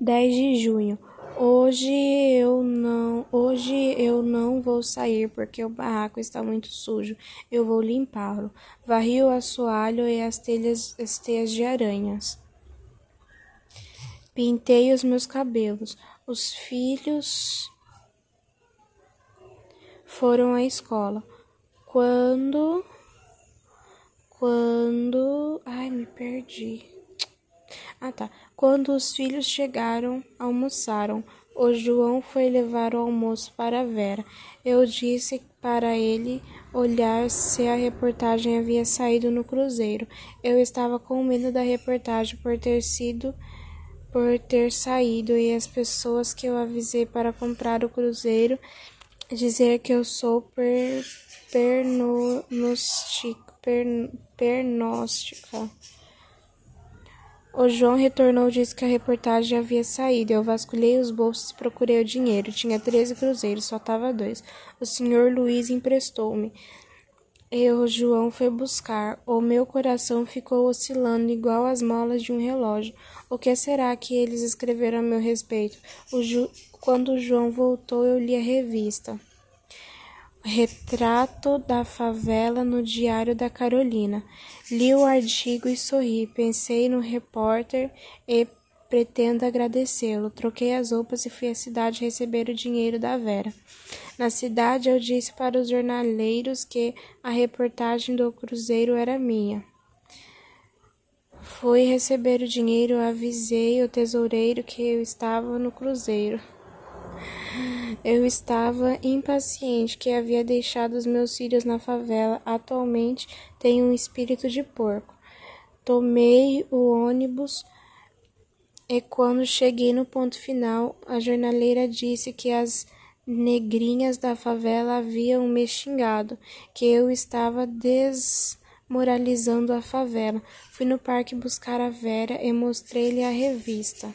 10 de junho. Hoje eu não, hoje eu não vou sair porque o barraco está muito sujo. Eu vou limpá-lo. Varri o assoalho e as telhas, as teias de aranhas. Pintei os meus cabelos. Os filhos foram à escola. Quando quando, ai, me perdi. Ah, tá. Quando os filhos chegaram, almoçaram. O João foi levar o almoço para Vera. Eu disse para ele olhar se a reportagem havia saído no Cruzeiro. Eu estava com medo da reportagem por ter sido por ter saído e as pessoas que eu avisei para comprar o Cruzeiro dizer que eu sou per, pernoctica, per, pernóstica. O João retornou e disse que a reportagem havia saído. Eu vasculhei os bolsos e procurei o dinheiro. Tinha treze cruzeiros, faltava dois. O senhor Luiz emprestou-me. E o João foi buscar. O meu coração ficou oscilando igual as molas de um relógio. O que será que eles escreveram a meu respeito? O Ju... Quando o João voltou, eu li a revista. Retrato da favela no Diário da Carolina. Li o artigo e sorri. Pensei no repórter e pretendo agradecê-lo. Troquei as roupas e fui à cidade receber o dinheiro da Vera. Na cidade, eu disse para os jornaleiros que a reportagem do Cruzeiro era minha. Fui receber o dinheiro, avisei o tesoureiro que eu estava no Cruzeiro. Eu estava impaciente que havia deixado os meus filhos na favela. Atualmente tenho um espírito de porco. Tomei o ônibus e quando cheguei no ponto final, a jornaleira disse que as negrinhas da favela haviam me xingado, que eu estava desmoralizando a favela. Fui no parque buscar a Vera e mostrei-lhe a revista.